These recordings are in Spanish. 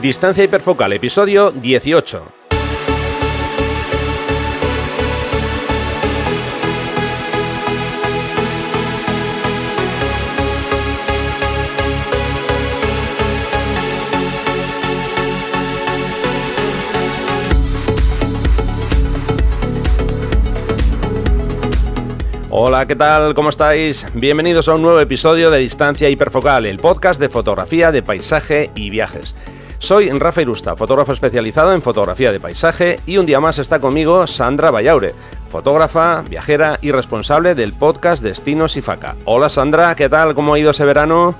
Distancia hiperfocal, episodio 18. Hola, ¿qué tal? ¿Cómo estáis? Bienvenidos a un nuevo episodio de Distancia Hiperfocal, el podcast de fotografía de paisaje y viajes. Soy Rafa Irusta, fotógrafo especializado en fotografía de paisaje y un día más está conmigo Sandra Vallaure, fotógrafa, viajera y responsable del podcast Destinos y Faca. Hola Sandra, ¿qué tal? ¿Cómo ha ido ese verano?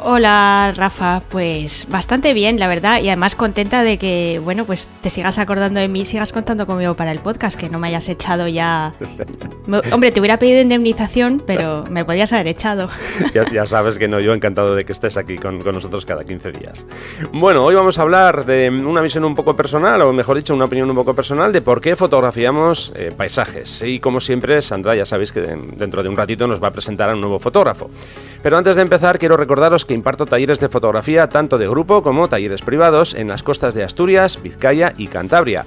Hola Rafa, pues bastante bien, la verdad, y además contenta de que, bueno, pues te sigas acordando de mí, sigas contando conmigo para el podcast, que no me hayas echado ya. Hombre, te hubiera pedido indemnización, pero me podías haber echado. Ya, sabes que no, yo encantado de que estés aquí con, nosotros cada 15 días. Bueno, hoy vamos a hablar de una visión un poco personal, o mejor dicho, una opinión un poco personal de por qué fotografiamos eh, paisajes. Y como siempre, Sandra, ya sabéis que dentro de un ratito nos va a presentar a un nuevo fotógrafo. Pero antes de empezar, quiero recordaros que imparto talleres de fotografía tanto de grupo como talleres privados en las costas de Asturias, Vizcaya y Cantabria.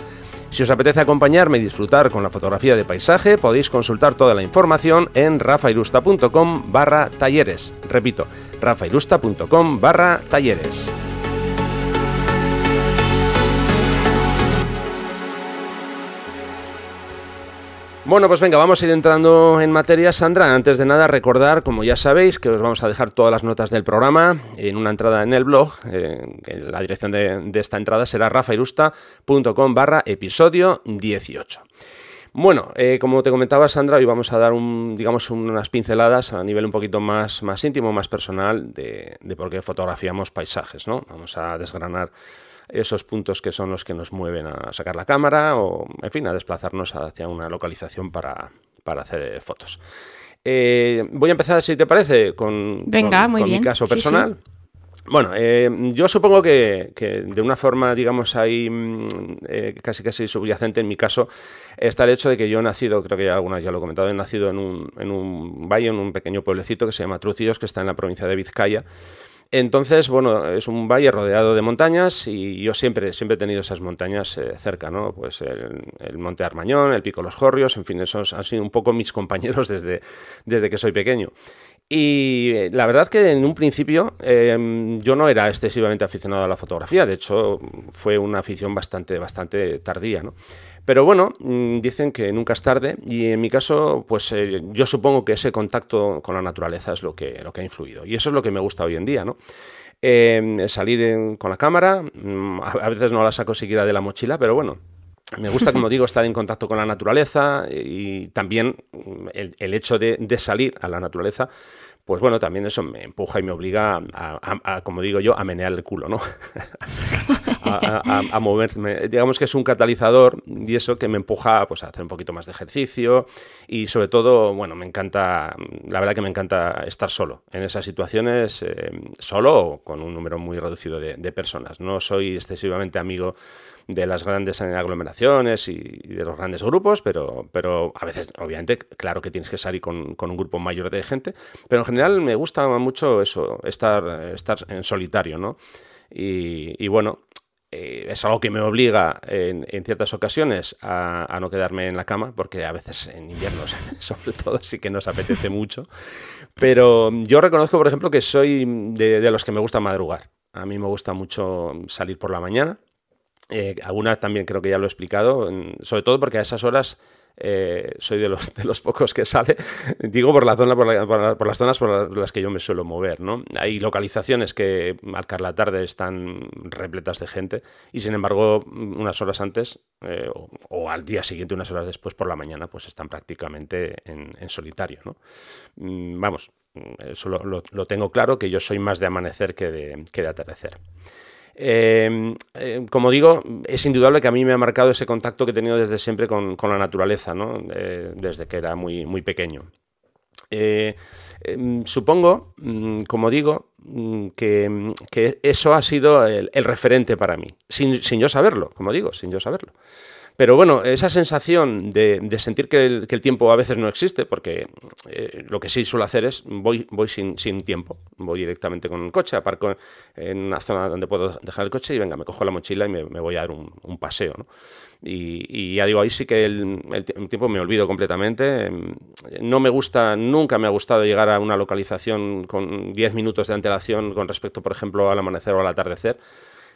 Si os apetece acompañarme y disfrutar con la fotografía de paisaje, podéis consultar toda la información en rafairusta.com barra talleres. Repito, rafairusta.com barra talleres. Bueno, pues venga, vamos a ir entrando en materia. Sandra, antes de nada, recordar, como ya sabéis, que os vamos a dejar todas las notas del programa en una entrada en el blog. Eh, la dirección de, esta entrada será rafairusta.com barra episodio 18. Bueno, eh, como te comentaba Sandra, hoy vamos a dar digamos, unas pinceladas a nivel un poquito más, más íntimo, más personal de, de por qué fotografiamos paisajes, ¿no? Vamos a desgranar esos puntos que son los que nos mueven a sacar la cámara o, en fin, a desplazarnos hacia una localización para, hacer eh, fotos. Eh, voy a empezar, si te parece, con, mi caso personal. Bueno, eh, yo supongo que, de una forma, digamos, ahí mm, casi casi subyacente en mi caso, está el hecho de que yo he nacido, creo que ya algunas ya lo he comentado, he nacido en un, en un valle, en un pequeño pueblecito que se llama Trucillos, que está en la provincia de Vizcaya. Entonces, bueno, es un valle rodeado de montañas y yo siempre, siempre he tenido esas montañas eh, cerca, ¿no? Pues el, Monte Armañón, el Pico Los Jorrios, en fin, esos han sido un poco mis compañeros desde, desde que soy pequeño. Y eh, la verdad que en un principio em, yo no era excesivamente aficionado a la fotografía, de hecho fue una afición bastante, bastante tardía, ¿no? Pero bueno, mm, dicen que nunca es tarde y en mi caso, pues eh, yo supongo que ese contacto con la naturaleza es lo que, lo que ha influido. Y eso es lo que me gusta hoy en día, ¿no? Em, salir con la cámara, mm, a veces no la saco siquiera de la mochila, pero bueno, me gusta, como digo, estar en contacto con la naturaleza y también mm, el, hecho de, salir a la naturaleza pues bueno, también eso me empuja y me obliga a, como digo yo, a menear el culo, ¿no? a, moverme. Digamos que es un catalizador y eso que me empuja pues, a hacer un poquito más de ejercicio y sobre todo, bueno, me encanta, la verdad que me encanta estar solo en esas situaciones, eh, solo o con un número muy reducido de personas. No soy excesivamente amigo de las grandes aglomeraciones y de los grandes grupos, pero, pero a veces, obviamente, claro que tienes que salir con, un grupo mayor de gente, pero en general me gusta mucho eso, estar, estar en solitario, ¿no? Y, bueno, eh, es algo que me obliga en, ciertas ocasiones a, no quedarme en la cama, porque a veces en invierno, sobre todo, sí que nos apetece mucho. Pero yo reconozco, por ejemplo, que soy de los que me gusta madrugar. A mí me gusta mucho salir por la mañana eh, alguna también creo que ya lo he explicado, sobre todo porque a esas horas eh, soy de los, pocos que sale, digo por la zona, por, las zonas por las que yo me suelo mover, ¿no? Hay localizaciones que al la tarde están repletas de gente y sin embargo unas horas antes eh, o, al día siguiente, unas horas después por la mañana, pues están prácticamente en, solitario, ¿no? Mm, vamos, eso lo, tengo claro que yo soy más de amanecer que de, que de atardecer. Em, eh, como digo, es indudable que a mí me ha marcado ese contacto que he tenido desde siempre con, la naturaleza, ¿no? desde que era muy, muy pequeño. Eh, em, supongo, mm, como digo, mm, que, eso ha sido el, referente para mí, sin, yo saberlo, como digo, sin yo saberlo. Pero bueno, esa sensación de, sentir que el, tiempo a veces no existe, porque eh, lo que sí suelo hacer es voy, sin, tiempo, voy directamente con el coche, aparco en una zona donde puedo dejar el coche y venga, me cojo la mochila y me, voy a dar un, paseo. ¿no? Y, ya digo, ahí sí que el, tiempo me olvido completamente. No me gusta, nunca me ha gustado llegar a una localización con 10 minutos de antelación con respecto, por ejemplo, al amanecer o al atardecer.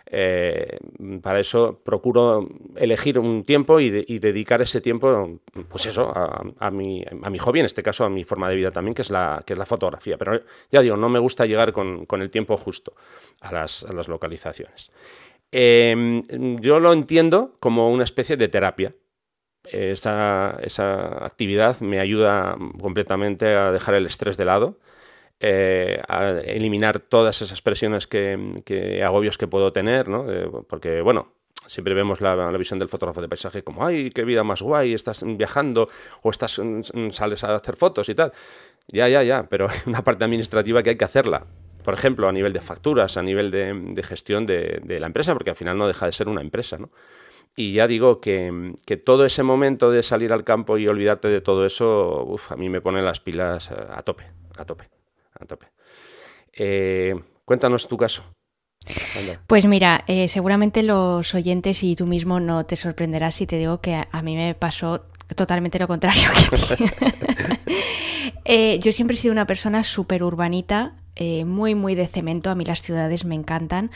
Eh, para eso procuro elegir un tiempo y, dedicar ese tiempo, pues eso, a, mi, a, mi, hobby, en este caso a mi forma de vida también, que es la, que es la fotografía. Pero ya digo, no me gusta llegar con, el tiempo justo a las, localizaciones. Em, yo lo entiendo como una especie de terapia. Esa, esa actividad me ayuda completamente a dejar el estrés de lado eh, eliminar todas esas presiones que, agobios que puedo tener, ¿no? porque, bueno, siempre vemos la, visión del fotógrafo de paisaje como, ay, qué vida más guay, estás viajando o estás mm, sales a hacer fotos y tal. Ya, ya, ya, pero hay una parte administrativa que hay que hacerla. Por ejemplo, a nivel de facturas, a nivel de, gestión de, la empresa, porque al final no deja de ser una empresa, ¿no? Y ya digo que, todo ese momento de salir al campo y olvidarte de todo eso, a mí me pone las pilas a tope, a tope a tope. Eh, cuéntanos tu caso. Pues mira, eh, seguramente los oyentes y tú mismo no te sorprenderás si te digo que a, mí me pasó totalmente lo contrario eh, yo siempre he sido una persona súper urbanita, muy, muy de cemento. A mí las ciudades me encantan.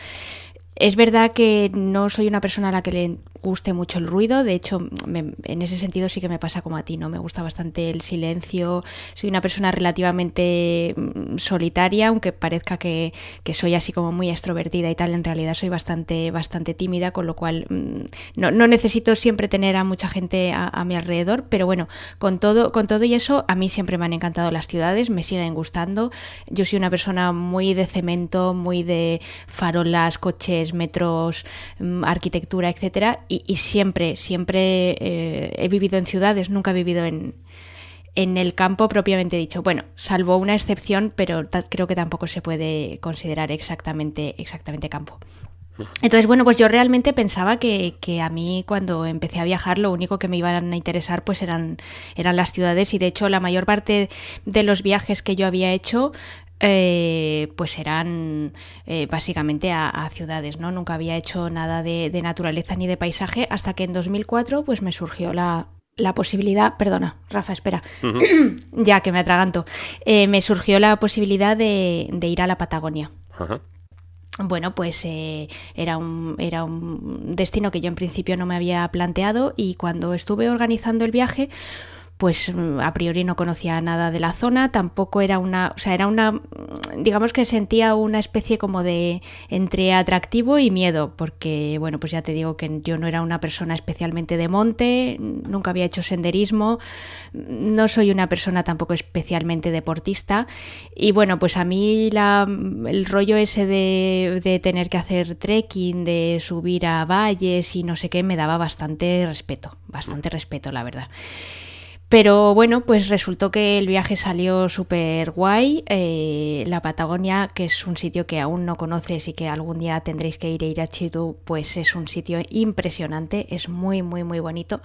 Es verdad que no soy una persona a la que le guste mucho el ruido, de hecho en ese sentido sí que me pasa como a ti, ¿no? Me gusta bastante el silencio, soy una persona relativamente mm, solitaria, aunque parezca que, soy así como muy extrovertida y tal, en realidad soy bastante, bastante tímida, con lo cual mm, no, necesito siempre tener a mucha gente a, mi alrededor, pero bueno, con todo, con todo y eso, a mí siempre me han encantado las ciudades, me siguen gustando, yo soy una persona muy de cemento, muy de farolas, coches, metros, mm, arquitectura, etcétera, y, siempre, siempre eh, he vivido en ciudades, nunca he vivido en, en el campo propiamente dicho. Bueno, salvo una excepción, pero creo que tampoco se puede considerar exactamente, exactamente campo. Entonces, bueno, pues yo realmente pensaba que, que, a mí cuando empecé a viajar lo único que me iban a interesar pues eran, eran las ciudades y de hecho la mayor parte de los viajes que yo había hecho eh, pues eran eh, básicamente a, ciudades, ¿no? Nunca había hecho nada de, naturaleza ni de paisaje hasta que en 2004 pues me surgió la, posibilidad, perdona, Rafa, espera, ya que me atraganto, eh, me surgió la posibilidad de, ir a la Patagonia. Bueno, pues era, un, era un destino que yo en principio no me había planteado y cuando estuve organizando el viaje, pues mm, a priori no conocía nada de la zona, tampoco era una, o sea, era una, mm, digamos que sentía una especie como de entre atractivo y miedo, porque bueno, pues ya te digo que yo no era una persona especialmente de monte, nunca había hecho senderismo, no soy una persona tampoco especialmente deportista y bueno, pues a mí la, el rollo ese de, de tener que hacer trekking, de subir a valles y no sé qué, me daba bastante respeto, bastante respeto, la verdad. Pero bueno, pues resultó que el viaje salió súper guay. Eh, la Patagonia, que es un sitio que aún no conoces y que algún día tendréis que ir a ir a Chitu, pues es un sitio impresionante, es muy, muy, muy bonito.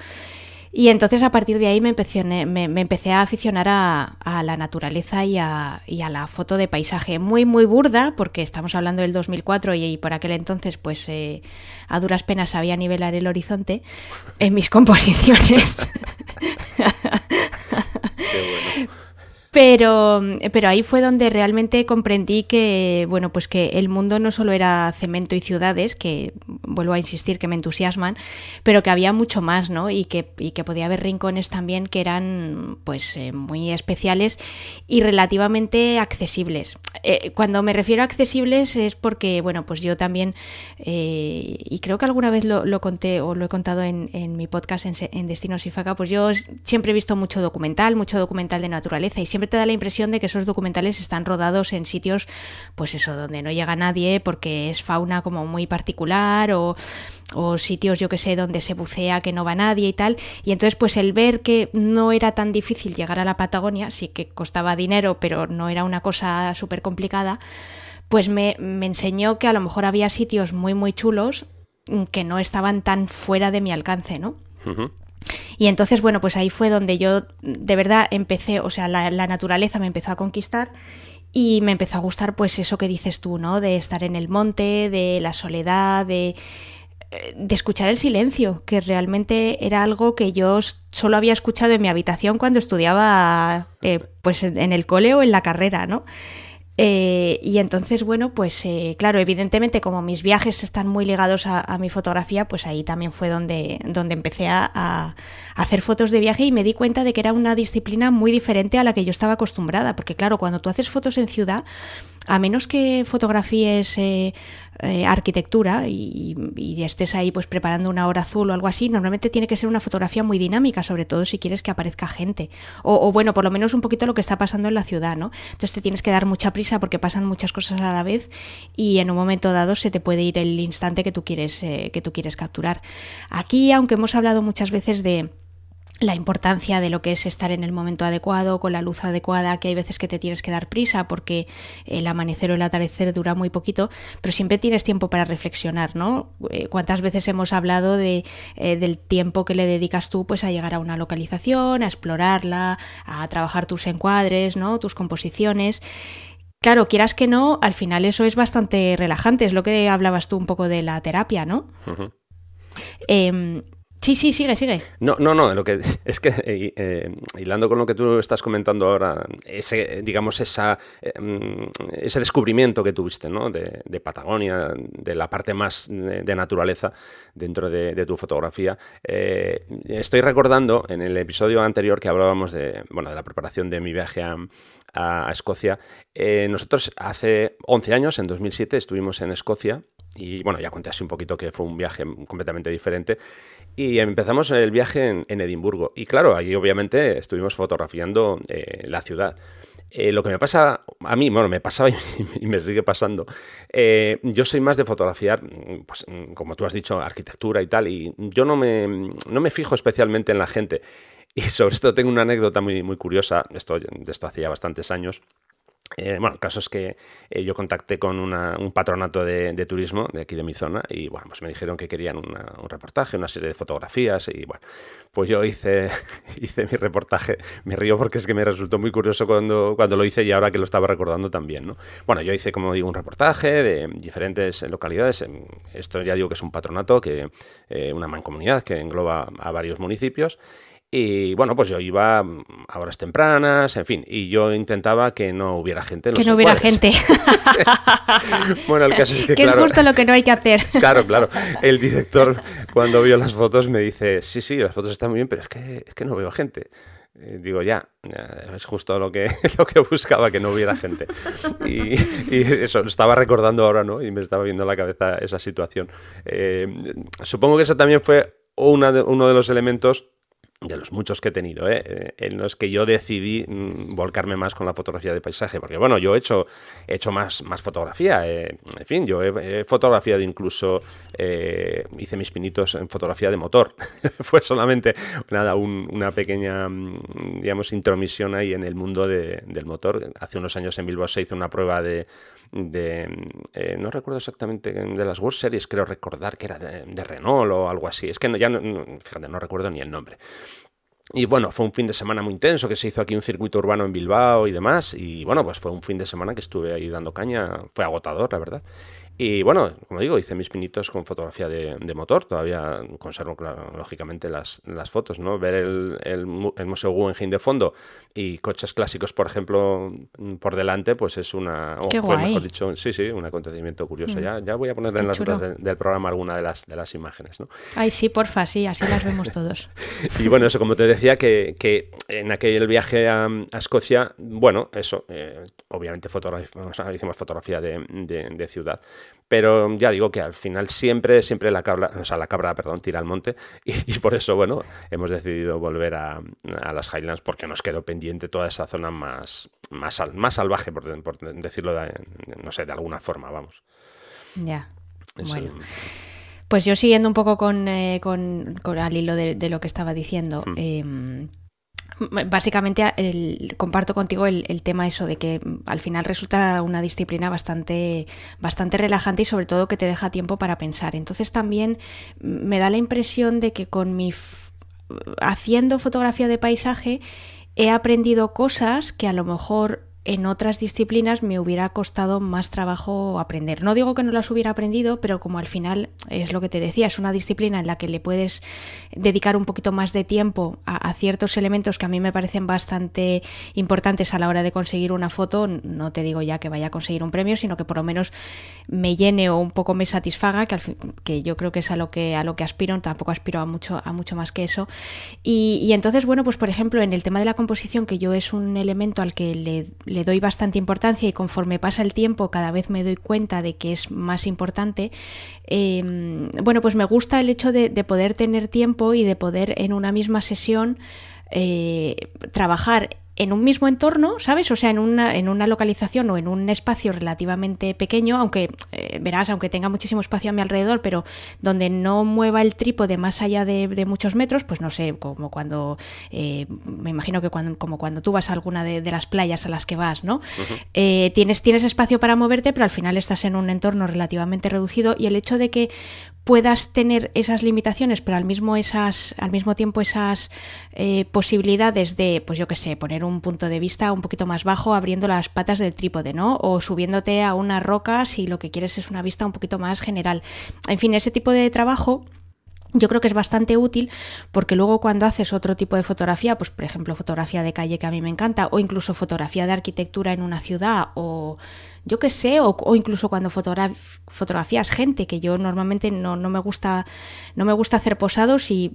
Y entonces a partir de ahí me empecé, me, empecé a aficionar a, la naturaleza y a, la foto de paisaje. Muy, muy burda, porque estamos hablando del 2004 y, por aquel entonces pues eh, a duras penas sabía nivelar el horizonte en mis composiciones. Pero, pero ahí fue donde realmente comprendí que, bueno, pues que el mundo no solo era cemento y ciudades, que vuelvo a insistir que me entusiasman, pero que había mucho más, ¿no? Y que, y que podía haber rincones también que eran pues eh, muy especiales y relativamente accesibles. Eh, cuando me refiero a accesibles es porque, bueno, pues yo también, eh, y creo que alguna vez lo, conté o lo he contado en, en mi podcast en, en Destinos y Faca, pues yo siempre he visto mucho documental, mucho documental de naturaleza y siempre te da la impresión de que esos documentales están rodados en sitios, pues eso, donde no llega nadie porque es fauna como muy particular o, sitios, yo que sé, donde se bucea que no va nadie y tal. Y entonces, pues el ver que no era tan difícil llegar a la Patagonia, sí que costaba dinero, pero no era una cosa súper complicada, pues me, me enseñó que a lo mejor había sitios muy, muy chulos que no estaban tan fuera de mi alcance, ¿no? Y entonces, bueno, pues ahí fue donde yo de verdad empecé, o sea, la, naturaleza me empezó a conquistar y me empezó a gustar pues eso que dices tú, ¿no? De estar en el monte, de la soledad, de de escuchar el silencio, que realmente era algo que yo solo había escuchado en mi habitación cuando estudiaba eh, pues en el cole o en la carrera, ¿no? Eh, y entonces, bueno, pues eh, claro, evidentemente como mis viajes están muy ligados a, mi fotografía, pues ahí también fue donde, donde empecé a, a, hacer fotos de viaje y me di cuenta de que era una disciplina muy diferente a la que yo estaba acostumbrada, porque claro, cuando tú haces fotos en ciudad, a menos que fotografíes eh, eh, arquitectura y, estés ahí pues preparando una hora azul o algo así, normalmente tiene que ser una fotografía muy dinámica, sobre todo si quieres que aparezca gente. O, bueno, por lo menos un poquito lo que está pasando en la ciudad, ¿no? Entonces te tienes que dar mucha prisa porque pasan muchas cosas a la vez y en un momento dado se te puede ir el instante que tú quieres, eh, que tú quieres capturar. Aquí, aunque hemos hablado muchas veces de la importancia de lo que es estar en el momento adecuado, con la luz adecuada, que hay veces que te tienes que dar prisa porque el amanecer o el atardecer dura muy poquito, pero siempre tienes tiempo para reflexionar, ¿no? Eh, ¿Cuántas veces hemos hablado de, eh, del tiempo que le dedicas tú pues a llegar a una localización, a explorarla, a trabajar tus encuadres, ¿no? Tus composiciones. Claro, quieras que no, al final eso es bastante relajante, es lo que hablabas tú un poco de la terapia, ¿no? Sí, sí, sigue, sigue. No, no, no, lo que es que eh, eh, hilando con lo que tú estás comentando ahora, ese, digamos, esa, eh, mm, ese descubrimiento que tuviste, ¿no? De, Patagonia, de la parte más de, naturaleza dentro de, tu fotografía. estoy recordando en el episodio anterior que hablábamos de, bueno, de la preparación de mi viaje a, a Escocia. nosotros hace 11 años, en 2007, estuvimos en Escocia y bueno, ya conté así un poquito que fue un viaje completamente diferente. Y empezamos el viaje en, Edimburgo. Y claro, allí obviamente estuvimos fotografiando eh, la ciudad. Eh, lo que me pasa a mí, bueno, me pasaba y, me sigue pasando. Eh, yo soy más de fotografiar, pues, como tú has dicho, arquitectura y tal, y yo no me, no me fijo especialmente en la gente. Y sobre esto tengo una anécdota muy, muy curiosa, esto, de esto hacía bastantes años. Eh, bueno, el caso es que eh, yo contacté con un patronato de, turismo de aquí de mi zona y bueno, pues me dijeron que querían un reportaje, una serie de fotografías y bueno, pues yo hice, hice mi reportaje. Me río porque es que me resultó muy curioso cuando, cuando lo hice y ahora que lo estaba recordando también, ¿no? Bueno, yo hice, como digo, un reportaje de diferentes localidades. Esto ya digo que es un patronato, que eh, una mancomunidad que engloba a varios municipios y bueno, pues yo iba a horas tempranas, en fin, y yo intentaba que no hubiera gente. que no hubiera gente. bueno, el caso es que. que es justo lo que no hay que hacer. claro, claro. El director, cuando vio las fotos, me dice: Sí, sí, las fotos están muy bien, pero es que, es que no veo gente. digo, ya, es justo lo que, lo que buscaba, que no hubiera gente. Y, eso, estaba recordando ahora, ¿no? Y me estaba viendo en la cabeza esa situación. Eh, supongo que eso también fue una uno de los elementos de los muchos que he tenido, ¿eh? eh en los que yo decidí mm, volcarme más con la fotografía de paisaje, porque bueno, yo he hecho, he hecho más, más fotografía, eh, en fin, yo he, fotografiado incluso, eh, hice mis pinitos en fotografía de motor, fue solamente, nada, una pequeña, mm, digamos, intromisión ahí en el mundo del motor, hace unos años en Bilbao se hizo una prueba de, no recuerdo exactamente, de las World Series, creo recordar que era de, Renault o algo así, es que ya, no, fíjate, no recuerdo ni el nombre. Y bueno, fue un fin de semana muy intenso que se hizo aquí un circuito urbano en Bilbao y demás. Y bueno, pues fue un fin de semana que estuve ahí dando caña. Fue agotador, la verdad. Y bueno, como digo, hice mis pinitos con fotografía de, motor. Todavía conservo, lógicamente, las, las, fotos, ¿no? Ver el, el, Museo Guggenheim de fondo y coches clásicos, por ejemplo, por delante, pues es una... Qué guay. mejor dicho, sí, sí, un acontecimiento curioso. Mm. Ya, ya voy a poner en las notas del programa alguna de las, de las imágenes, ¿no? Ay, sí, porfa, sí, así las vemos todos. y bueno, eso, como te decía, que, que en aquel viaje a, Escocia, bueno, eso, eh, obviamente hicimos fotografía de, de ciudad pero ya digo que al final siempre, siempre la cabra, o sea, la cabra, perdón, tira al monte y, por eso, bueno, hemos decidido volver a, las Highlands porque nos quedó pendiente toda esa zona más, más, más salvaje, por, decirlo, de, no sé, de alguna forma, vamos. Ya, bueno. Pues yo siguiendo un poco con, eh, con, al hilo de, lo que estaba diciendo, mm. em, Básicamente el, comparto contigo el, tema eso de que mm, al final resulta una disciplina bastante, bastante relajante y sobre todo que te deja tiempo para pensar. Entonces también mm, me da la impresión de que con mi haciendo fotografía de paisaje he aprendido cosas que a lo mejor en otras disciplinas me hubiera costado más trabajo aprender. No digo que no las hubiera aprendido, pero como al final es lo que te decía, es una disciplina en la que le puedes dedicar un poquito más de tiempo a, ciertos elementos que a mí me parecen bastante importantes a la hora de conseguir una foto, no te digo ya que vaya a conseguir un premio, sino que por lo menos me llene o un poco me satisfaga, que, que yo creo que es a lo que, a lo que aspiro, tampoco aspiro a mucho, a mucho más que eso. Y entonces, bueno, pues por ejemplo, en el tema de la composición, que yo es un elemento al que le le doy bastante importancia y conforme pasa el tiempo cada vez me doy cuenta de que es más importante, em, bueno, pues me gusta el hecho de, poder tener tiempo y de poder en una misma sesión eh, trabajar en un mismo entorno, ¿sabes? O sea, en una, en una localización o en un espacio relativamente pequeño, aunque eh, verás, aunque tenga muchísimo espacio a mi alrededor, pero donde no mueva el trípode más allá de, muchos metros, pues no sé, como cuando, eh, me imagino que cuando, como cuando tú vas a alguna de, las playas a las que vas, ¿no? Eh, tienes, tienes espacio para moverte, pero al final estás en un entorno relativamente reducido y el hecho de que puedas tener esas limitaciones, pero al mismo, esas, al mismo tiempo esas eh, posibilidades de, pues yo qué sé, poner un punto de vista un poquito más bajo abriendo las patas del trípode, ¿no? O subiéndote a una roca si lo que quieres es una vista un poquito más general. En fin, ese tipo de trabajo yo creo que es bastante útil porque luego cuando haces otro tipo de fotografía, pues por ejemplo fotografía de calle que a mí me encanta, o incluso fotografía de arquitectura en una ciudad, o yo qué sé, o, incluso cuando fotografías gente, que yo normalmente no, no, me gusta, no me gusta hacer posados y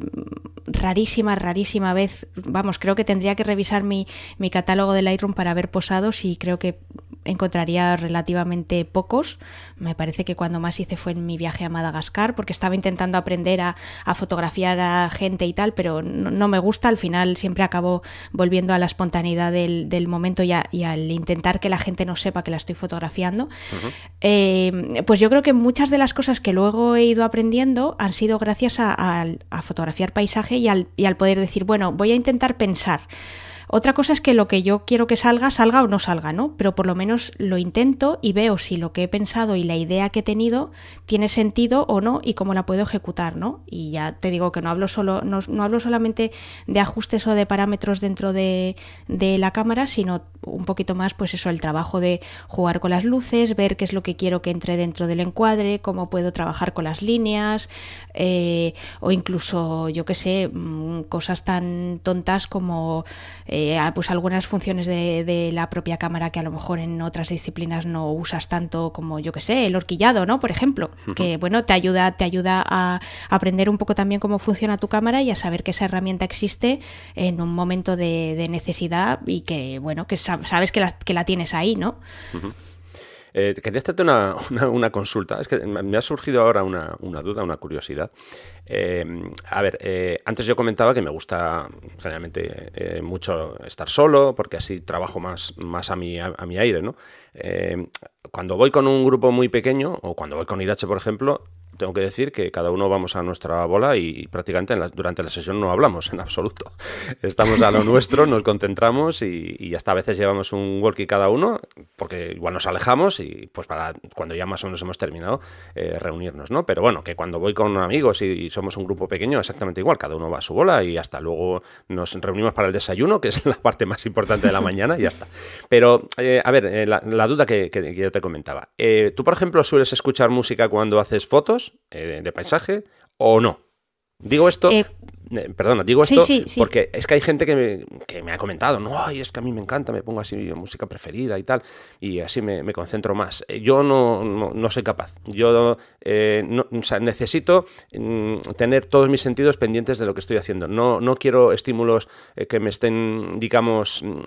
rarísima, rarísima vez, vamos, creo que tendría que revisar mi, mi catálogo de Lightroom para ver posados y creo que encontraría relativamente pocos. Me parece que cuando más hice fue en mi viaje a Madagascar, porque estaba intentando aprender a, fotografiar a gente y tal, pero no, me gusta. Al final siempre acabo volviendo a la espontaneidad del, momento y, al intentar que la gente no sepa que la estoy fotografiando. Eh, pues yo creo que muchas de las cosas que luego he ido aprendiendo han sido gracias a, fotografiar paisaje y al, y al poder decir, bueno, voy a intentar pensar. Otra cosa es que lo que yo quiero que salga, salga o no salga, ¿no? Pero por lo menos lo intento y veo si lo que he pensado y la idea que he tenido tiene sentido o no y cómo la puedo ejecutar, ¿no? Y ya te digo que no hablo solo, no, hablo solamente de ajustes o de parámetros dentro de, la cámara, sino un poquito más, pues eso, el trabajo de jugar con las luces, ver qué es lo que quiero que entre dentro del encuadre, cómo puedo trabajar con las líneas, eh, o incluso, yo qué sé, mm, cosas tan tontas como pues algunas funciones de, la propia cámara que a lo mejor en otras disciplinas no usas tanto como yo que sé, el horquillado, ¿no? Por ejemplo, que bueno, te ayuda, te ayuda a aprender un poco también cómo funciona tu cámara y a saber que esa herramienta existe en un momento de, necesidad y que bueno, que sabes que la, que la tienes ahí, ¿no? Eh, quería hacerte una, una, consulta. Es que me ha surgido ahora una, una duda, una curiosidad. Eh, a ver, eh, antes yo comentaba que me gusta generalmente eh, mucho estar solo, porque así trabajo más, más a, mi, a, mi aire, ¿no? cuando voy con un grupo muy pequeño, o cuando voy con Irache, por ejemplo, tengo que decir que cada uno vamos a nuestra bola y prácticamente durante la sesión no hablamos en absoluto. Estamos a lo nuestro, nos concentramos y, hasta a veces llevamos un walkie cada uno, porque igual nos alejamos y pues para cuando ya más o menos hemos terminado, eh, reunirnos, ¿no? Pero bueno, que cuando voy con amigos y, somos un grupo pequeño, exactamente igual, cada uno va a su bola y hasta luego nos reunimos para el desayuno, que es la parte más importante de la mañana y ya está. Pero, eh, a ver, eh, la, duda que, que, yo te comentaba. ¿Tú, por ejemplo, sueles escuchar música cuando haces fotos? Eh, de paisaje o no. Digo esto eh, perdona, digo esto porque es que hay gente que me, que me, ha comentado, no, ay, es que a mí me encanta, me pongo así música preferida y tal, y así me, concentro más. Eh, yo no, no, soy capaz. Yo eh, necesito mm, tener todos mis sentidos pendientes de lo que estoy haciendo. No, no quiero estímulos que me estén, digamos, mm,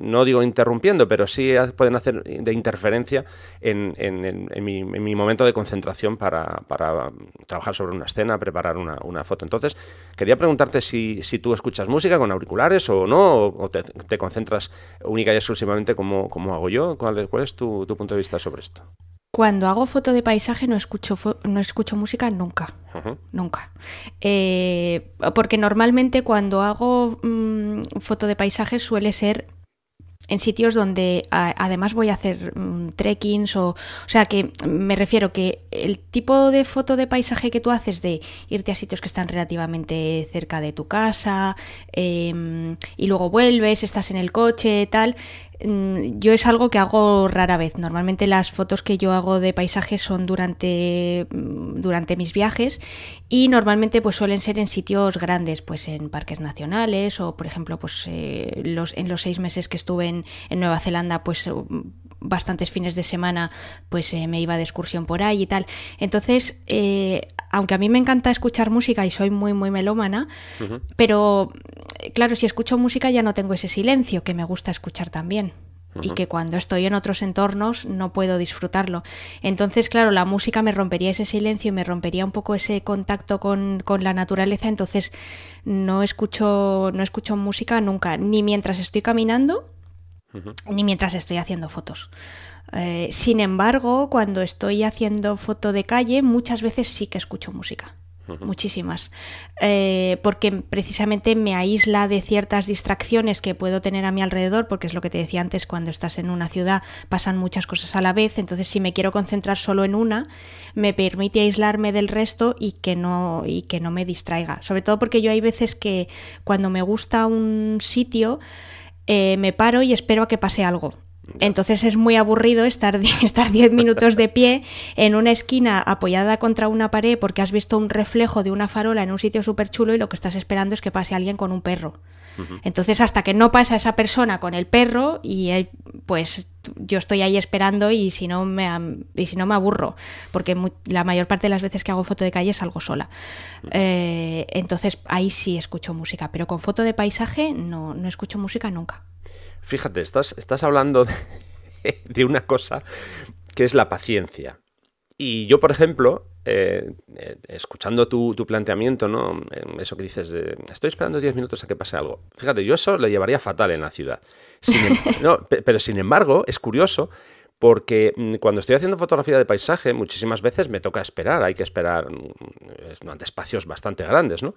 no digo interrumpiendo, pero sí pueden hacer de interferencia en, en, mi, mi, momento de concentración para, para, trabajar sobre una escena, preparar una, una foto. Entonces, quería preguntarte si, si, tú escuchas música con auriculares o no, o te, concentras única y exclusivamente como, como hago yo. ¿Cuál, cuál es tu, punto de vista sobre esto? Cuando hago foto de paisaje no escucho, no escucho música nunca. Nunca. Eh, porque normalmente cuando hago mm, foto de paisaje suele ser en sitios donde además voy a hacer mm, trekkings o... O sea, que me refiero que el tipo de foto de paisaje que tú haces de irte a sitios que están relativamente cerca de tu casa em, y luego vuelves, estás en el coche, tal, yo es algo que hago rara vez. Normalmente las fotos que yo hago de paisajes son durante, mm, durante mis viajes y normalmente pues suelen ser en sitios grandes, pues en parques nacionales o por ejemplo pues eh, los, en los seis meses que estuve en, Nueva Zelanda pues eh, bastantes fines de semana pues eh, me iba de excursión por ahí y tal. Entonces, aunque a mí me encanta escuchar música y soy muy muy melómana, pero claro, si escucho música ya no tengo ese silencio que me gusta escuchar también. Y que cuando estoy en otros entornos no puedo disfrutarlo. Entonces, claro, la música me rompería ese silencio y me rompería un poco ese contacto con, la naturaleza. Entonces, no escucho, no escucho música nunca, ni mientras estoy caminando, ni mientras estoy haciendo fotos. Eh, sin embargo, cuando estoy haciendo foto de calle, muchas veces sí que escucho música. Muchísimas, eh, porque precisamente me aísla de ciertas distracciones que puedo tener a mi alrededor, porque es lo que te decía antes, cuando estás en una ciudad pasan muchas cosas a la vez, entonces si me quiero concentrar solo en una, me permite aislarme del resto y que no, y que no me distraiga, sobre todo porque yo hay veces que cuando me gusta un sitio, eh, me paro y espero a que pase algo. Entonces es muy aburrido estar, estar 10 minutos de pie en una esquina apoyada contra una pared porque has visto un reflejo de una farola en un sitio súper chulo y lo que estás esperando es que pase alguien con un perro. Entonces hasta que no pasa esa persona con el perro y pues yo estoy ahí esperando y si no me, y si no me aburro, porque la mayor parte de las veces que hago foto de calle salgo sola. Eh, entonces ahí sí escucho música, pero con foto de paisaje no, no escucho música nunca. Fíjate, estás, estás hablando de, una cosa que es la paciencia. Y yo, por ejemplo, eh, eh, escuchando tu, planteamiento, ¿no? Eso que dices, estoy esperando 10 minutos a que pase algo. Fíjate, yo eso lo llevaría fatal en la ciudad. Em, pero sin embargo, es curioso porque mm, cuando estoy haciendo fotografía de paisaje, muchísimas veces me toca esperar, hay que esperar mm, ante espacios bastante grandes, ¿no?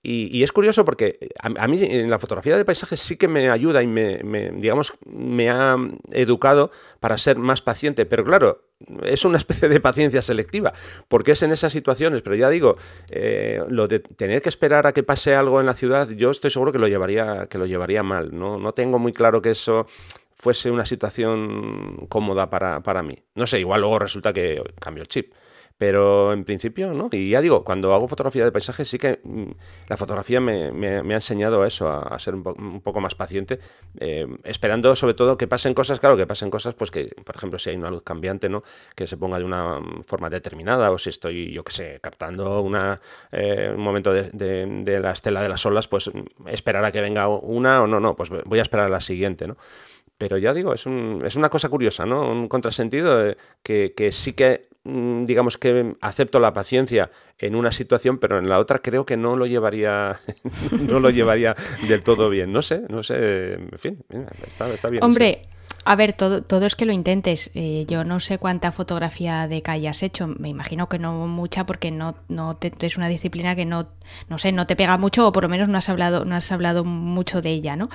Y, es curioso porque a, mí en la fotografía de paisajes sí que me ayuda y me, digamos, me ha educado para ser más paciente. Pero claro, es una especie de paciencia selectiva, porque es en esas situaciones. Pero ya digo, eh, lo de tener que esperar a que pase algo en la ciudad, yo estoy seguro que lo llevaría, que lo llevaría mal. No, no tengo muy claro que eso fuese una situación cómoda para, para mí. No sé, igual luego resulta que cambio el chip. Pero en principio, ¿no? Y ya digo, cuando hago fotografía de paisaje, sí que mm, la fotografía me, me, ha enseñado a eso, a, ser un, poco más paciente, eh, esperando sobre todo que pasen cosas, claro, que pasen cosas, pues que, por ejemplo, si hay una luz cambiante, ¿no? Que se ponga de una forma determinada, o si estoy, yo qué sé, captando una, eh, un momento de, de, la estela de las olas, pues esperar a que venga una o no, no, pues voy a esperar a la siguiente, ¿no? Pero ya digo, es, un, es una cosa curiosa, ¿no? Un contrasentido que, que sí que Mm, digamos que acepto la paciencia en una situación, pero en la otra creo que no lo llevaría, no lo llevaría del todo bien. No sé, no sé, en fin, está, está bien. Hombre, a ver, todo, todo es que lo intentes. Eh, yo no sé cuánta fotografía de calle has hecho. Me imagino que no mucha porque no, no es una disciplina que no, no sé, no te pega mucho o por lo menos no has hablado, no has hablado mucho de ella, ¿no?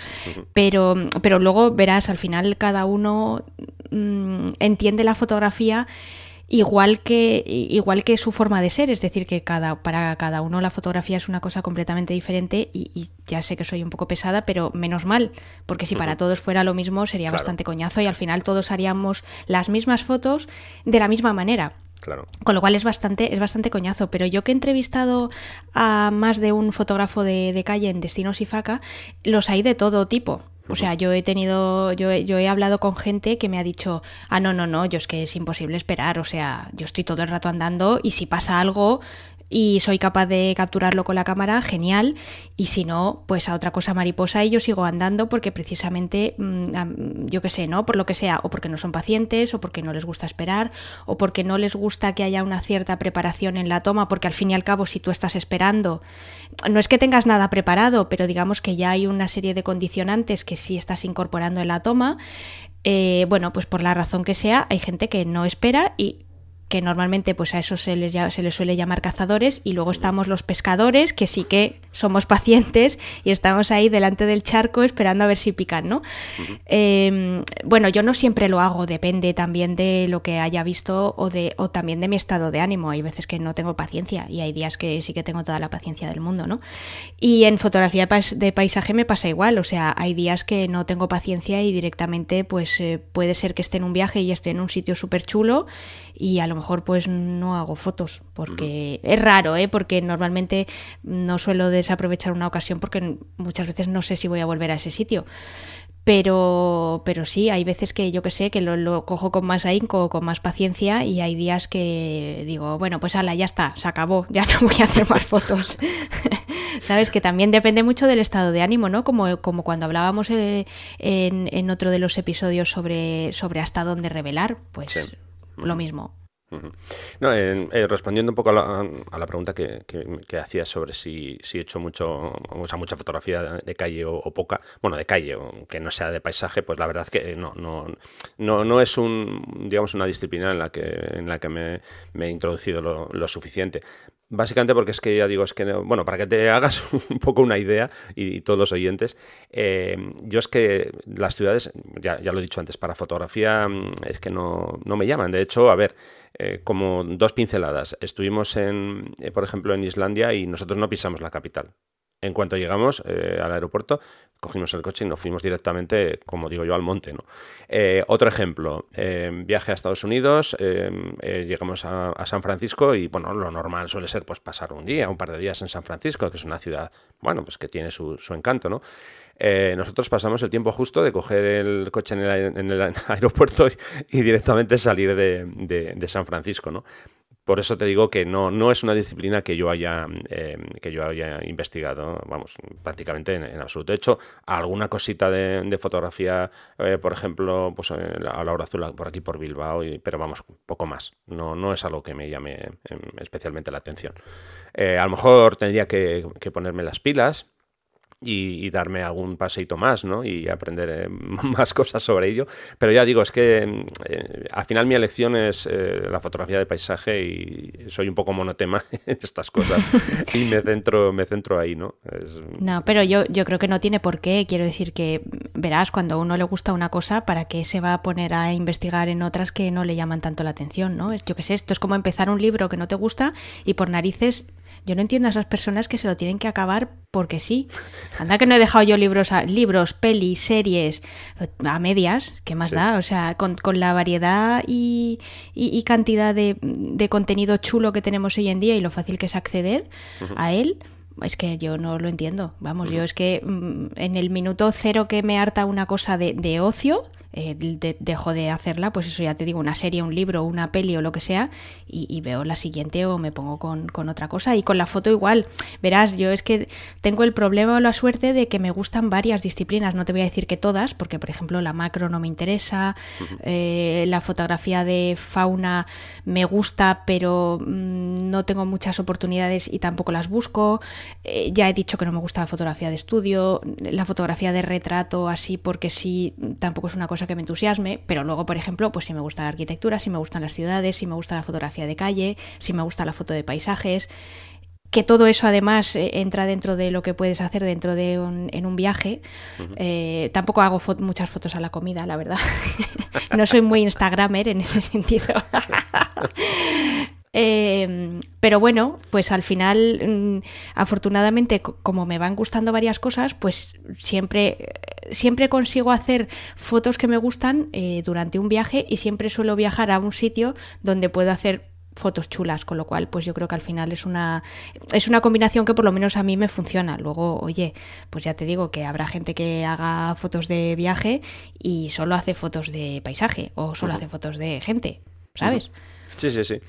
Pero, pero luego verás, al final cada uno mm, entiende la fotografía igual que, igual que su forma de ser, es decir, que cada, para cada uno la fotografía es una cosa completamente diferente y, ya sé que soy un poco pesada, pero menos mal, porque si para todos fuera lo mismo sería bastante coñazo y al final todos haríamos las mismas fotos de la misma manera. Claro. Con lo cual es bastante, es bastante coñazo. Pero yo que he entrevistado a más de un fotógrafo de, de calle en Destinos y Faca, los hay de todo tipo. O sea, yo he tenido, yo he, yo he hablado con gente que me ha dicho, ah, no, no, no, yo es que es imposible esperar, o sea, yo estoy todo el rato andando y si pasa algo, y soy capaz de capturarlo con la cámara, genial. Y si no, pues a otra cosa mariposa y yo sigo andando porque precisamente, mm, yo qué sé, ¿no? Por lo que sea, o porque no son pacientes, o porque no les gusta esperar, o porque no les gusta que haya una cierta preparación en la toma, porque al fin y al cabo, si tú estás esperando, no es que tengas nada preparado, pero digamos que ya hay una serie de condicionantes que sí estás incorporando en la toma. Eh, bueno, pues por la razón que sea, hay gente que no espera y que normalmente pues a eso se les, se les suele llamar cazadores, y luego estamos los pescadores, que sí que somos pacientes y estamos ahí delante del charco esperando a ver si pican, ¿no? Em, bueno, yo no siempre lo hago, depende también de lo que haya visto o, de, o también de mi estado de ánimo. Hay veces que no tengo paciencia y hay días que sí que tengo toda la paciencia del mundo, ¿no? Y en fotografía de paisaje me pasa igual, o sea, hay días que no tengo paciencia y directamente pues eh, puede ser que esté en un viaje y esté en un sitio súper chulo y a lo mejor pues no hago fotos porque es raro, ¿eh? Porque normalmente no suelo desaprovechar una ocasión porque muchas veces no sé si voy a volver a ese sitio. Pero, pero sí, hay veces que yo que sé, que lo, cojo con más ahínco, con más paciencia y hay días que digo, bueno, pues ala, ya está, se acabó, ya no voy a hacer más fotos. Sabes que también depende mucho del estado de ánimo, ¿no? Como, como cuando hablábamos eh, en, en, otro de los episodios sobre, sobre hasta dónde revelar, pues lo mismo. No, eh, respondiendo un poco a la, pregunta que, que, hacías sobre si, si, he hecho mucho, o sea, mucha fotografía de, calle o, poca, bueno, de calle, o que no sea de paisaje, pues la verdad es que no, no, no, no es un, digamos, una disciplina en la que, en la que me, he introducido lo, suficiente. Básicamente porque es que ya digo, es que, bueno, para que te hagas un poco una idea y, todos los oyentes, eh, yo es que las ciudades, ya, ya, lo he dicho antes, para fotografía mm, es que no, no me llaman. De hecho, a ver, eh, como dos pinceladas. Estuvimos, en, eh, por ejemplo, en Islandia y nosotros no pisamos la capital. En cuanto llegamos al aeropuerto, cogimos el coche y nos fuimos directamente, como digo yo, al monte. ¿no? otro ejemplo, viaje a Estados Unidos, llegamos a, San Francisco y bueno, lo normal suele ser pues pasar un día, un par de días en San Francisco, que es una ciudad, bueno, pues que tiene su, encanto, ¿no? Eh, nosotros pasamos el tiempo justo de coger el coche en el, aeropuerto y, directamente salir de, San Francisco, ¿no? Por eso te digo que no, no es una disciplina que yo haya, eh, que yo haya investigado, vamos, prácticamente en, absoluto. De hecho, alguna cosita de, fotografía, eh, por ejemplo, pues a la hora azul por aquí por Bilbao, pero vamos, poco más. No, no es algo que me llame especialmente la atención. a lo mejor tendría que ponerme las pilas y, darme algún paseito más, ¿no? Y aprender eh, más cosas sobre ello. Pero ya digo, es que eh, al final mi elección es eh, la fotografía de paisaje y soy un poco monotema en estas cosas y me centro, me centro ahí, ¿no? No, pero yo, yo creo que no tiene por qué. Quiero decir que, verás, cuando a uno le gusta una cosa, ¿para qué se va a poner a investigar en otras que no le llaman tanto la atención, ¿no? Yo qué sé, esto es como empezar un libro que no te gusta y por narices yo no entiendo a esas personas que se lo tienen que acabar porque sí. Anda que no he dejado yo libros, libros, pelis, series a medias, ¿qué más da? O sea, con, la variedad y, cantidad de, contenido chulo que tenemos hoy en día y lo fácil que es acceder a él, es que yo no lo entiendo. Vamos, yo es que mm, en el minuto cero que me harta una cosa de, de ocio, eh, dejo de hacerla, pues eso ya te digo, una serie, un libro, una peli o lo que sea, y, veo la siguiente o me pongo con, otra cosa. Y con la foto igual, verás, yo es que tengo el problema o la suerte de que me gustan varias disciplinas, no te voy a decir que todas, porque por ejemplo la macro no me interesa, eh, la fotografía de fauna me gusta, pero mm, no tengo muchas oportunidades y tampoco las busco. Eh, ya he dicho que no me gusta la fotografía de estudio, la fotografía de retrato así porque sí, tampoco es una cosa que me entusiasme, pero luego, por ejemplo, pues si me gusta la arquitectura, si me gustan las ciudades, si me gusta la fotografía de calle, si me gusta la foto de paisajes, que todo eso además eh, entra dentro de lo que puedes hacer dentro de un, en un viaje. Eh, tampoco hago muchas fotos a la comida, la verdad. no soy muy instagramer en ese sentido. Eh, pero bueno, pues al final, mm, afortunadamente, como me van gustando varias cosas, pues siempre, siempre consigo hacer fotos que me gustan eh, durante un viaje y siempre suelo viajar a un sitio donde puedo hacer fotos chulas, con lo cual pues yo creo que al final es una es una combinación que por lo menos a mí me funciona. Luego, oye, pues ya te digo que habrá gente que haga fotos de viaje y solo hace fotos de paisaje o solo hace fotos de gente, ¿sabes? Sí, sí, sí.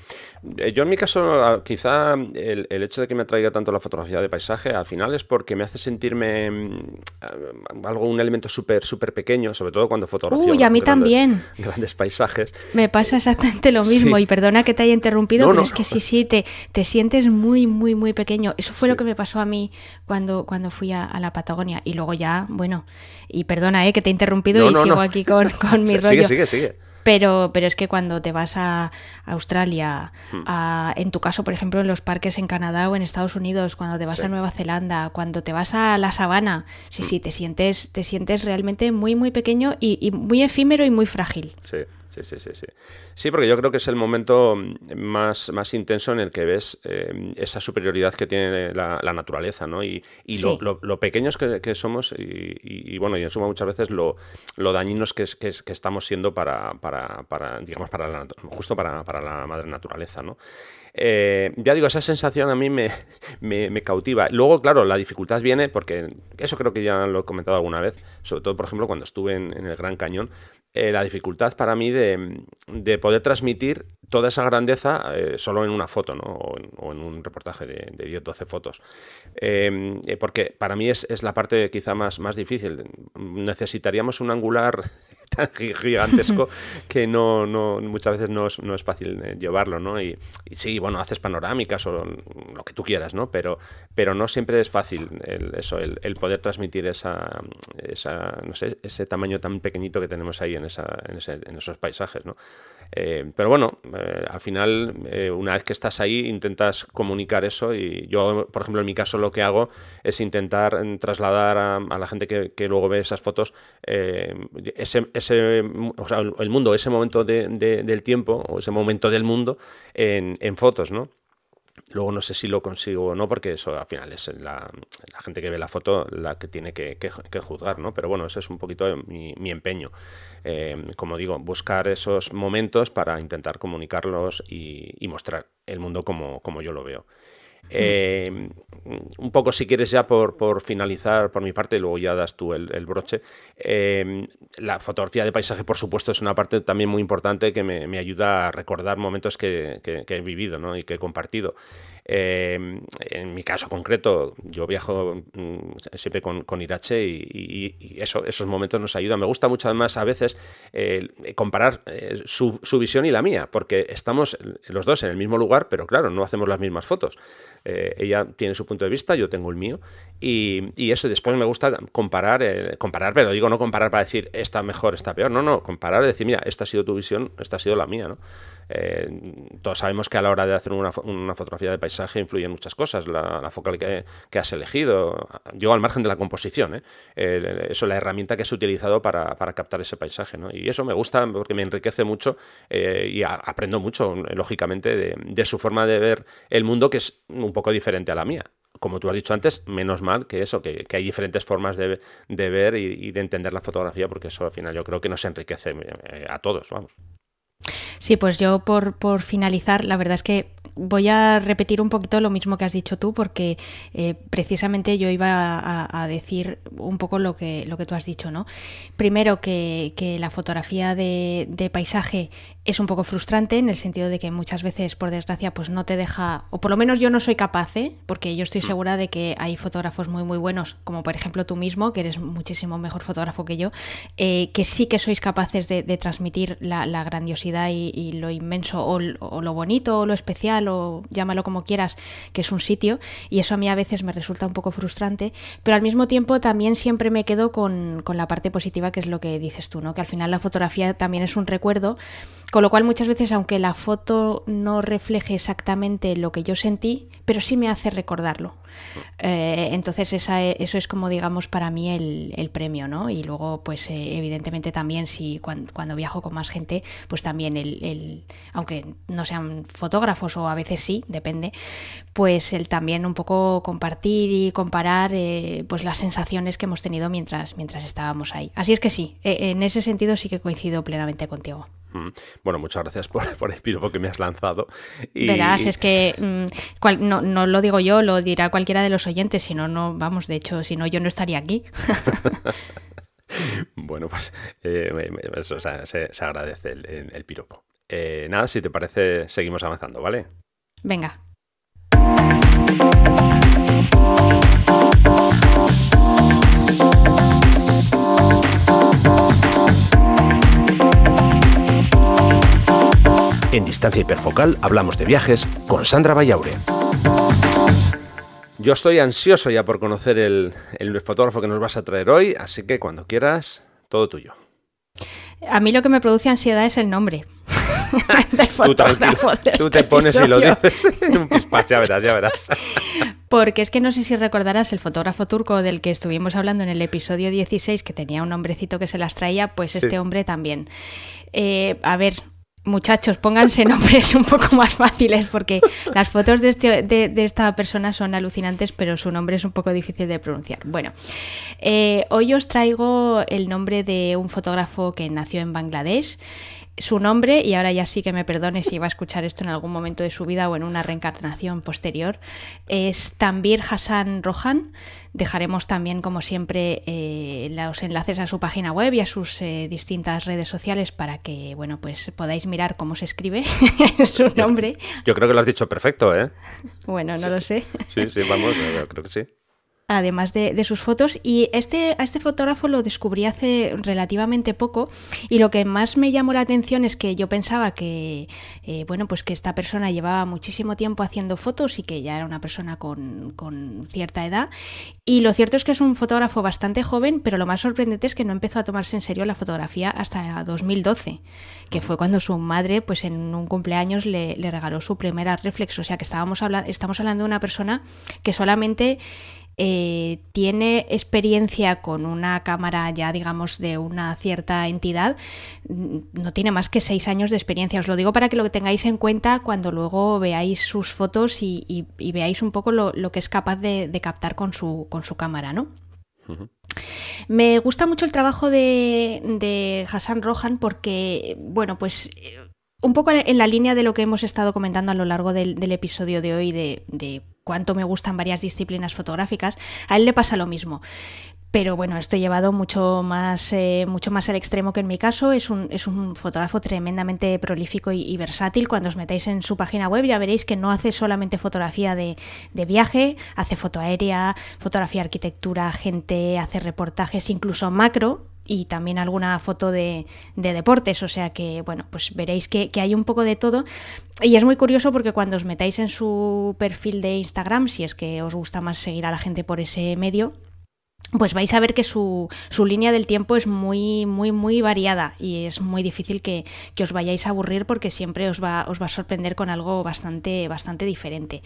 Eh, yo en mi caso, quizá el, hecho de que me atraiga tanto la fotografía de paisaje, al final es porque me hace sentirme mm, algo, un elemento súper, súper pequeño, sobre todo cuando fotografío. Uy, a mí también. Grandes paisajes. Me pasa exactamente lo mismo, y perdona que te haya interrumpido, pero es que sí, sí, te, te sientes muy, muy, muy pequeño. Eso fue lo que me pasó a mí cuando, cuando fui a, la Patagonia. Y luego ya, bueno, y perdona eh, que te he interrumpido y sigo aquí con, con mi rollo. Sigue, sigue, sigue. Pero, pero es que cuando te vas a Australia, hmm. a, en tu caso, por ejemplo, en los parques en Canadá o en Estados Unidos, cuando te vas a Nueva Zelanda, cuando te vas a la sabana, sí, hmm. sí, te sientes, te sientes realmente muy, muy pequeño y, y muy efímero y muy frágil. Sí. Sí, sí, sí, sí. Sí, porque yo creo que es el momento más, más intenso en el que ves eh, esa superioridad que tiene la, naturaleza, ¿no? Y, lo, pequeños que, somos y, bueno, y en suma muchas veces lo, dañinos que, que, estamos siendo para, para, para digamos, para la, justo para, para la madre naturaleza, ¿no? Eh, ya digo, esa sensación a mí me, me, cautiva. Luego, claro, la dificultad viene porque, eso creo que ya lo he comentado alguna vez, sobre todo, por ejemplo, cuando estuve en, en el Gran Cañón, eh, la dificultad para mí de, de, poder transmitir toda esa grandeza eh, solo en una foto, ¿no? O en, un reportaje de, de 10, 12 fotos. Em, eh, porque para mí es, es, la parte quizá más, más difícil. Necesitaríamos un angular tan gigantesco que no, no, muchas veces no es, no es fácil llevarlo, ¿no? Y, y, sí, bueno, haces panorámicas o lo que tú quieras, ¿no? Pero, pero no siempre es fácil el, eso, el, el, poder transmitir esa, esa, no sé, ese tamaño tan pequeñito que tenemos ahí en en, esos paisajes, ¿no? Eh, pero bueno, eh, al final, eh, una vez que estás ahí, intentas comunicar eso y yo, por ejemplo, en mi caso lo que hago es intentar mm, trasladar a, la gente que, luego ve esas fotos ese, ese o sea, el mundo, ese momento del tiempo o ese momento del mundo en, en fotos, ¿no? Luego no sé si lo consigo o no, porque eso al final es la, gente que ve la foto la que tiene que, juzgar, ¿no? Pero bueno, ese es un poquito mi, empeño. Eh, como digo, buscar esos momentos para intentar comunicarlos y, mostrar el mundo como yo lo veo. Eh, un poco, si quieres, ya por, por, finalizar por mi parte, y luego ya das tú el, broche. Eh, la fotografía de paisaje, por supuesto, es una parte también muy importante que me, ayuda a recordar momentos que, he vivido ¿no? y que he compartido. Eh, en mi caso concreto, yo viajo mm, siempre con, con Irache y, eso, esos momentos nos ayudan. Me gusta mucho además a veces comparar su, su visión y la mía, porque estamos los dos en el mismo lugar, pero claro, no hacemos las mismas fotos. Eh, ella tiene su punto de vista, yo tengo el mío. Y, y eso, después me gusta comparar, eh, comparar, pero digo no comparar para decir esta mejor, esta peor. No, no, comparar y decir, mira, esta ha sido tu visión, esta ha sido la mía, ¿no? Eh, todos sabemos que a la hora de hacer una, fotografía de paisaje influyen muchas cosas, la, focal que, has elegido, yo al margen de la composición, ¿eh? eso la herramienta que has utilizado para, captar ese paisaje. ¿no? Y eso me gusta porque me enriquece mucho eh, y aprendo mucho, lógicamente, de, su forma de ver el mundo, que es un poco diferente a la mía como tú has dicho antes, menos mal que eso, que, hay diferentes formas de, ver y, y, de entender la fotografía, porque eso al final yo creo que nos enriquece a todos, vamos. Sí, pues yo por, por finalizar, la verdad es que voy a repetir un poquito lo mismo que has dicho tú, porque eh, precisamente yo iba a, decir un poco lo que, lo que tú has dicho, ¿no? Primero que, que la fotografía de, de, paisaje es un poco frustrante en el sentido de que muchas veces, por desgracia, pues no te deja, o por lo menos yo no soy capaz, ¿eh? porque yo estoy mm. segura de que hay fotógrafos muy, muy buenos, como por ejemplo tú mismo, que eres muchísimo mejor fotógrafo que yo, eh, que sí que sois capaces de, transmitir la, grandiosidad y, lo inmenso, o, lo bonito, o lo especial, o llámalo como quieras, que es un sitio, y eso a mí a veces me resulta un poco frustrante, pero al mismo tiempo también siempre me quedo con, con la parte positiva, que es lo que dices tú, ¿no? que al final la fotografía también es un recuerdo con lo cual muchas veces, aunque la foto no refleje exactamente lo que yo sentí, pero sí me hace recordarlo. Eh, entonces esa, eso es como digamos para mí el, premio, ¿no? Y luego pues eh, evidentemente también si cuando, viajo con más gente pues también el, aunque no sean fotógrafos o a veces sí, depende, pues el también un poco compartir y comparar eh, pues las sensaciones que hemos tenido mientras, mientras estábamos ahí. Así es que sí, en ese sentido sí que coincido plenamente contigo. Bueno, muchas gracias por, el piropo que me has lanzado. Verás, es que mm, no, lo digo yo, lo dirá cualquiera de los oyentes, si no, no, vamos, de hecho, si no, yo no estaría aquí. bueno, pues eh, se, agradece el, piropo. Eh, nada, si te parece, seguimos avanzando, ¿vale? Venga. En Distancia Hiperfocal hablamos de viajes con Sandra Vallaure. Yo estoy ansioso ya por conocer el, fotógrafo que nos vas a traer hoy, así que cuando quieras, todo tuyo. A mí lo que me produce ansiedad es el nombre. tú, te pones y lo dices en un ya verás, ya verás. Porque es que no sé si recordarás el fotógrafo turco del que estuvimos hablando en el episodio 16, que tenía un hombrecito que se las traía, pues este hombre también. Eh, a ver, muchachos, pónganse nombres un poco más fáciles porque las fotos de, este, de, esta persona son alucinantes, pero su nombre es un poco difícil de pronunciar. Bueno, eh, hoy os traigo el nombre de un fotógrafo que nació en Bangladesh su nombre, y ahora ya sí que me perdone si va a escuchar esto en algún momento de su vida o en una reencarnación posterior, es Tambir Hassan Rohan. Dejaremos también, como siempre, eh, los enlaces a su página web y a sus eh, distintas redes sociales para que, bueno, pues podáis mirar cómo se escribe su nombre. Yo creo que lo has dicho perfecto, ¿eh? Bueno, no lo sé. Sí, sí, vamos, creo que sí además de, sus fotos. Y este, a este fotógrafo lo descubrí hace relativamente poco. Y lo que más me llamó la atención es que yo pensaba que, eh, bueno, pues que esta persona llevaba muchísimo tiempo haciendo fotos y que ya era una persona con, con, cierta edad. Y lo cierto es que es un fotógrafo bastante joven, pero lo más sorprendente es que no empezó a tomarse en serio la fotografía hasta 2012, que fue cuando su madre, pues en un cumpleaños, le, le regaló su primera reflex. O sea que estábamos hablando, estamos hablando de una persona que solamente eh, tiene experiencia con una cámara ya, digamos, de una cierta entidad, mm, no tiene más que seis años de experiencia. Os lo digo para que lo tengáis en cuenta cuando luego veáis sus fotos y, veáis un poco lo, que es capaz de, captar con su, con su cámara, ¿no? Me gusta mucho el trabajo de, Hassan Rohan porque, bueno, pues un poco en la línea de lo que hemos estado comentando a lo largo del, episodio de hoy de, de cuánto me gustan varias disciplinas fotográficas, a él le pasa lo mismo. Pero bueno, esto he llevado mucho más, eh, mucho más al extremo que en mi caso. Es un, es un fotógrafo tremendamente prolífico y, versátil. Cuando os metáis en su página web ya veréis que no hace solamente fotografía de, de viaje, hace foto aérea, fotografía arquitectura, gente, hace reportajes, incluso macro, y también alguna foto de, de, deportes, o sea que, bueno, pues veréis que, que, hay un poco de todo. Y es muy curioso porque cuando os metáis en su perfil de Instagram, si es que os gusta más seguir a la gente por ese medio, pues vais a ver que su, su, línea del tiempo es muy, muy, muy variada y es muy difícil que, que, os vayáis a aburrir porque siempre os va, os va a sorprender con algo bastante, bastante diferente.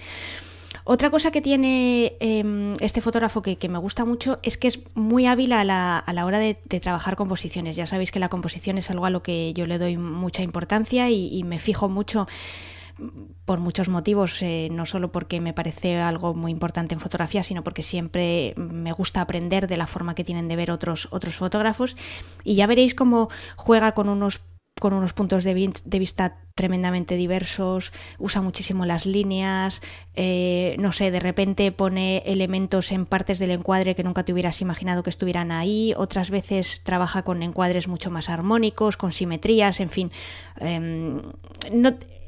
Otra cosa que tiene em, este fotógrafo que, me gusta mucho es que es muy hábil a la, hora de, trabajar composiciones. Ya sabéis que la composición es algo a lo que yo le doy mucha importancia y, me fijo mucho por muchos motivos, eh, no solo porque me parece algo muy importante en fotografía, sino porque siempre me gusta aprender de la forma que tienen de ver otros, otros fotógrafos. Y ya veréis cómo juega con unos con unos puntos de, vista tremendamente diversos, usa muchísimo las líneas, eh, no sé, de repente pone elementos en partes del encuadre que nunca te hubieras imaginado que estuvieran ahí, otras veces trabaja con encuadres mucho más armónicos, con simetrías, en fin. Em,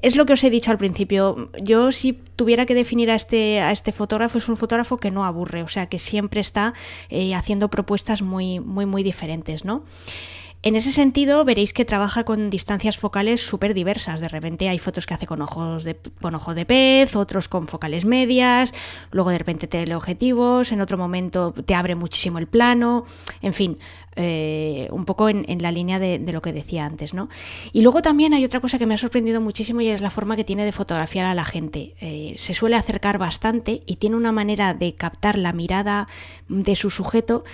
es lo que os he dicho al principio. Yo si tuviera que definir a este, a este fotógrafo, es un fotógrafo que no aburre, o sea, que siempre está eh, haciendo propuestas muy, muy, muy diferentes, ¿no? En ese sentido, veréis que trabaja con distancias focales súper diversas. De repente hay fotos que hace con ojos de, con ojo de pez, otros con focales medias, luego de repente teleobjetivos, en otro momento te abre muchísimo el plano, en fin, eh, un poco en, la línea de, lo que decía antes, ¿no? Y luego también hay otra cosa que me ha sorprendido muchísimo y es la forma que tiene de fotografiar a la gente. Eh, se suele acercar bastante y tiene una manera de captar la mirada de su sujeto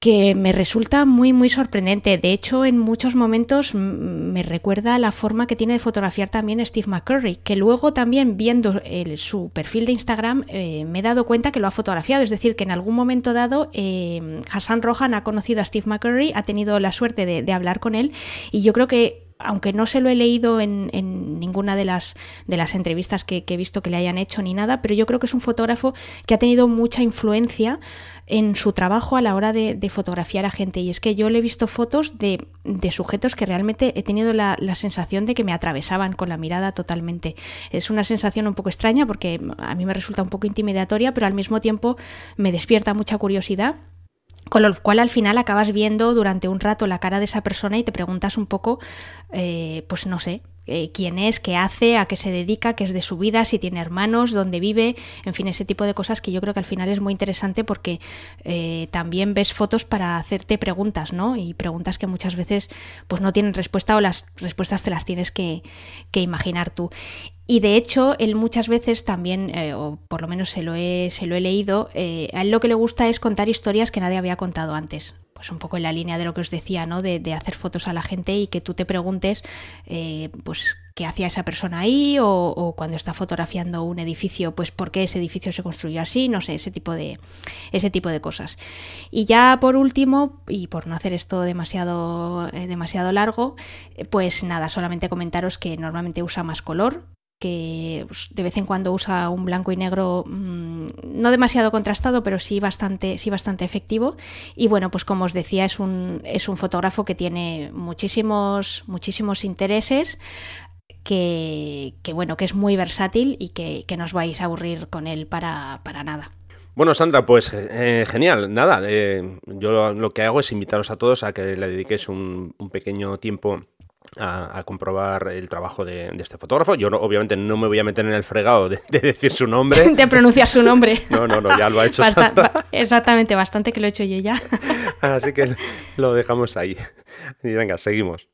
que me resulta muy muy sorprendente. De hecho, en muchos momentos me recuerda la forma que tiene de fotografiar también Steve McCurry, que luego también viendo su perfil de Instagram eh, me he dado cuenta que lo ha fotografiado. Es decir, que en algún momento dado eh, Hassan Rohan ha conocido a Steve McCurry, ha tenido la suerte de hablar con él y yo creo que aunque no se lo he leído en, ninguna de las, de las entrevistas que, he visto que le hayan hecho ni nada, pero yo creo que es un fotógrafo que ha tenido mucha influencia en su trabajo a la hora de, fotografiar a gente. Y es que yo le he visto fotos de, sujetos que realmente he tenido la, la, sensación de que me atravesaban con la mirada totalmente. Es una sensación un poco extraña porque a mí me resulta un poco intimidatoria, pero al mismo tiempo me despierta mucha curiosidad con lo cual al final acabas viendo durante un rato la cara de esa persona y te preguntas un poco, eh, pues no sé, eh, quién es, qué hace, a qué se dedica, qué es de su vida, si tiene hermanos, dónde vive, en fin, ese tipo de cosas que yo creo que al final es muy interesante porque eh, también ves fotos para hacerte preguntas, ¿no? Y preguntas que muchas veces pues no tienen respuesta o las respuestas te las tienes que, imaginar tú. Y de hecho, él muchas veces también, eh, o por lo menos se lo he, se lo he leído, a él lo que le gusta es contar historias que nadie había contado antes pues un poco en la línea de lo que os decía, ¿no? De, hacer fotos a la gente y que tú te preguntes, eh, pues, qué hacía esa persona ahí o, cuando está fotografiando un edificio, pues por qué ese edificio se construyó así, no sé, ese tipo de, ese tipo de cosas. Y ya por último, y por no hacer esto demasiado, eh, demasiado largo, eh, pues nada, solamente comentaros que normalmente usa más color, que pues, de vez en cuando usa un blanco y negro mm, no demasiado contrastado, pero sí bastante, sí bastante efectivo. Y bueno, pues como os decía, es un, es un fotógrafo que tiene muchísimos, muchísimos intereses. Que, bueno, que es muy versátil y que, que no os vais a aburrir con él para, para nada. Bueno, Sandra, pues eh, genial. Nada, eh, yo lo, que hago es invitaros a todos a que le dediquéis un, un pequeño tiempo a, comprobar el trabajo de, este fotógrafo. Yo obviamente no me voy a meter en el fregado de, decir su nombre. de pronunciar su nombre. No, no, no, ya lo ha hecho. exactamente, bastante que lo he hecho yo ya. Así que lo dejamos ahí. Y venga, seguimos.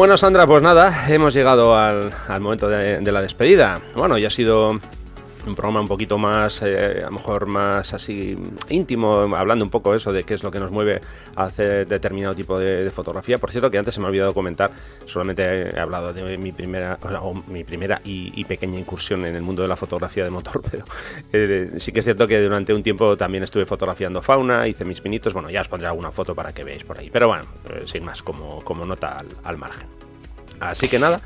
Bueno, Sandra, pues nada, hemos llegado al, momento de, la despedida. Bueno, ya ha sido un programa un poquito más, eh, a lo mejor más así íntimo, hablando un poco eso de qué es lo que nos mueve a hacer determinado tipo de, fotografía. Por cierto, que antes se me ha olvidado comentar, solamente he hablado de mi primera, o, mi primera y, pequeña incursión en el mundo de la fotografía de motor, pero eh, sí que es cierto que durante un tiempo también estuve fotografiando fauna, hice mis pinitos, bueno, ya os pondré alguna foto para que veáis por ahí, pero bueno, eh, sin más, como, como nota al margen. Así que nada.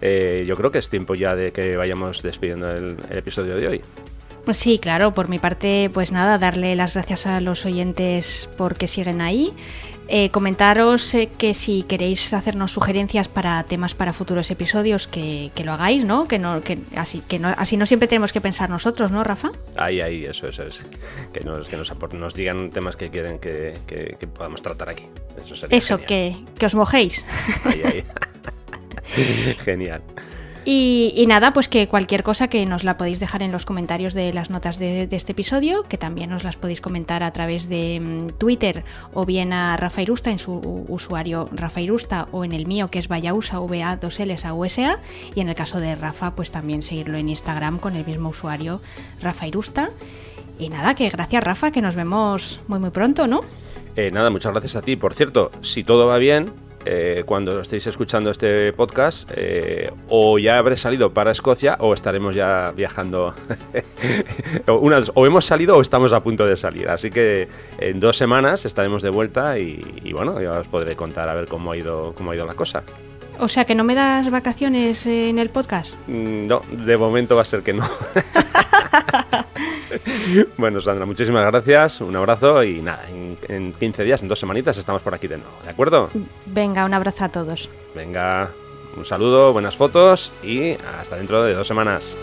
Eh, yo creo que es tiempo ya de que vayamos despidiendo el, episodio de hoy. Sí, claro, por mi parte, pues nada, darle las gracias a los oyentes porque siguen ahí. Eh, comentaros eh, que si queréis hacernos sugerencias para temas para futuros episodios, que, lo hagáis, ¿no? Que no, que así, que no, así no siempre tenemos que pensar nosotros, ¿no, Rafa? Ahí, ahí, eso, eso es. Que nos, que nos, nos digan temas que quieren que, podamos tratar aquí. Eso sería Eso, que, que os mojéis. Ahí, ahí. Genial. Y, nada, pues que cualquier cosa que nos la podéis dejar en los comentarios de las notas de, este episodio, que también os las podéis comentar a través de mm, Twitter o bien a Rafa Irusta en su usuario Rafa Irusta o en el mío que es Vayausa VA 2 Ls a USA y en el caso de Rafa pues también seguirlo en Instagram con el mismo usuario Rafa Irusta. Y nada, que gracias Rafa, que nos vemos muy muy pronto, ¿no? Eh, nada, muchas gracias a ti. Por cierto, si todo va bien, eh, cuando estéis escuchando este podcast, eh, o ya habré salido para Escocia o estaremos ya viajando. o hemos salido o estamos a punto de salir. Así que en dos semanas estaremos de vuelta y, bueno, ya os podré contar a ver cómo ha ido, cómo ha ido la cosa. O sea, que no me das vacaciones en el podcast. Mm, no, de momento va a ser que no. bueno, Sandra, muchísimas gracias, un abrazo y nada, en, 15 días, en dos semanitas estamos por aquí de nuevo, ¿de acuerdo? Venga, un abrazo a todos. Venga, un saludo, buenas fotos y hasta dentro de dos semanas.